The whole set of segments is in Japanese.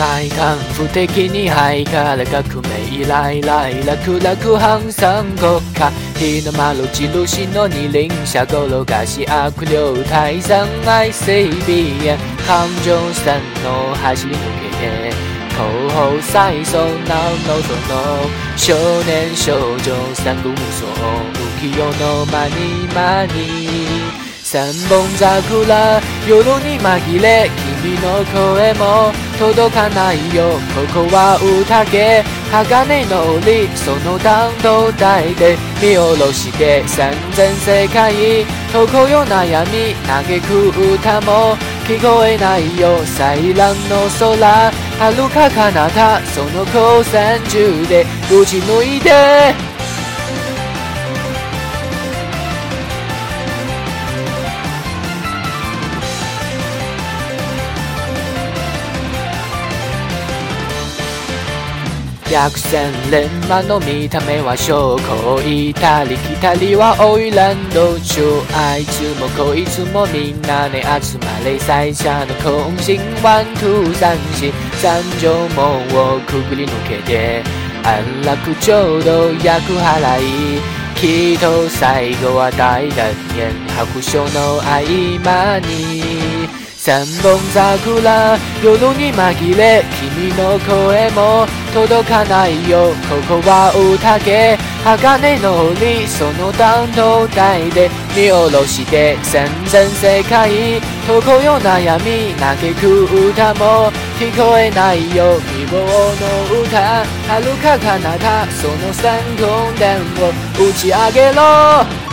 大胆不敵に肺から革命以来来楽々항상国家日の丸印の二輪車転がし悪霊退散愛整備へ環状線の走り抜けて後方再走なのその少年少女三国無双。浮世の間に間に。三本桜夜に紛れ君の声も届かないよ。ここは宴鋼の檻その弾道台で見下ろして三千世界ここよ悩み嘆く歌も聞こえないよ。祭壇の空遥か彼方その光線中で打ち抜いて百戦錬磨の見た目は証拠いたり来たりはオイランド中あいつもこいつもみんなで集まれ最初の渾身ワンツー三四三条門をくぐり抜けて安楽ちょうど役払いきっと最後は大団円白書の合間に三本桜夜に紛れ君の声も届かないよ。ここは宴鋼の檻その弾道台で見下ろして全然世界ここよ悩み嘆く歌も聞こえないよ。希望の歌遥か彼方その三根電を打ち上げろ。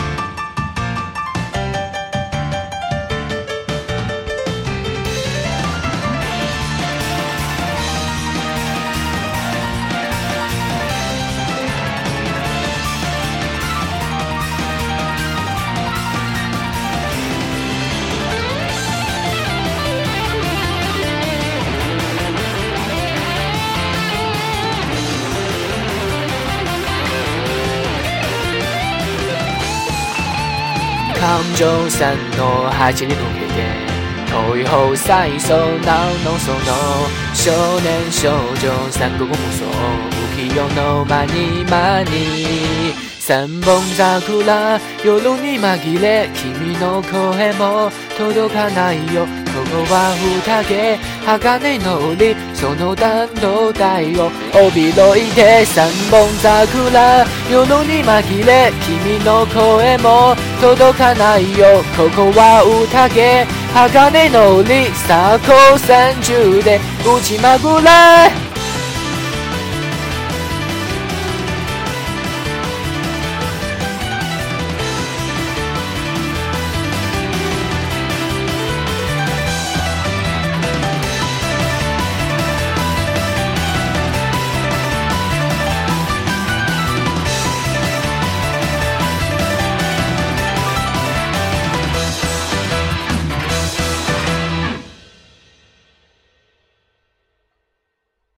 環状線の走り抜けて遠い方再走なのその少年少女三国無双浮世の間に間に。三本桜夜に紛れ君の声も届かないよ。は宴鋼の檻その弾道台を帯ろいて三本桜夜に紛れ君の声も届かないよ。ここは宴。鋼の檻さあ高山中で打ちまぐれ。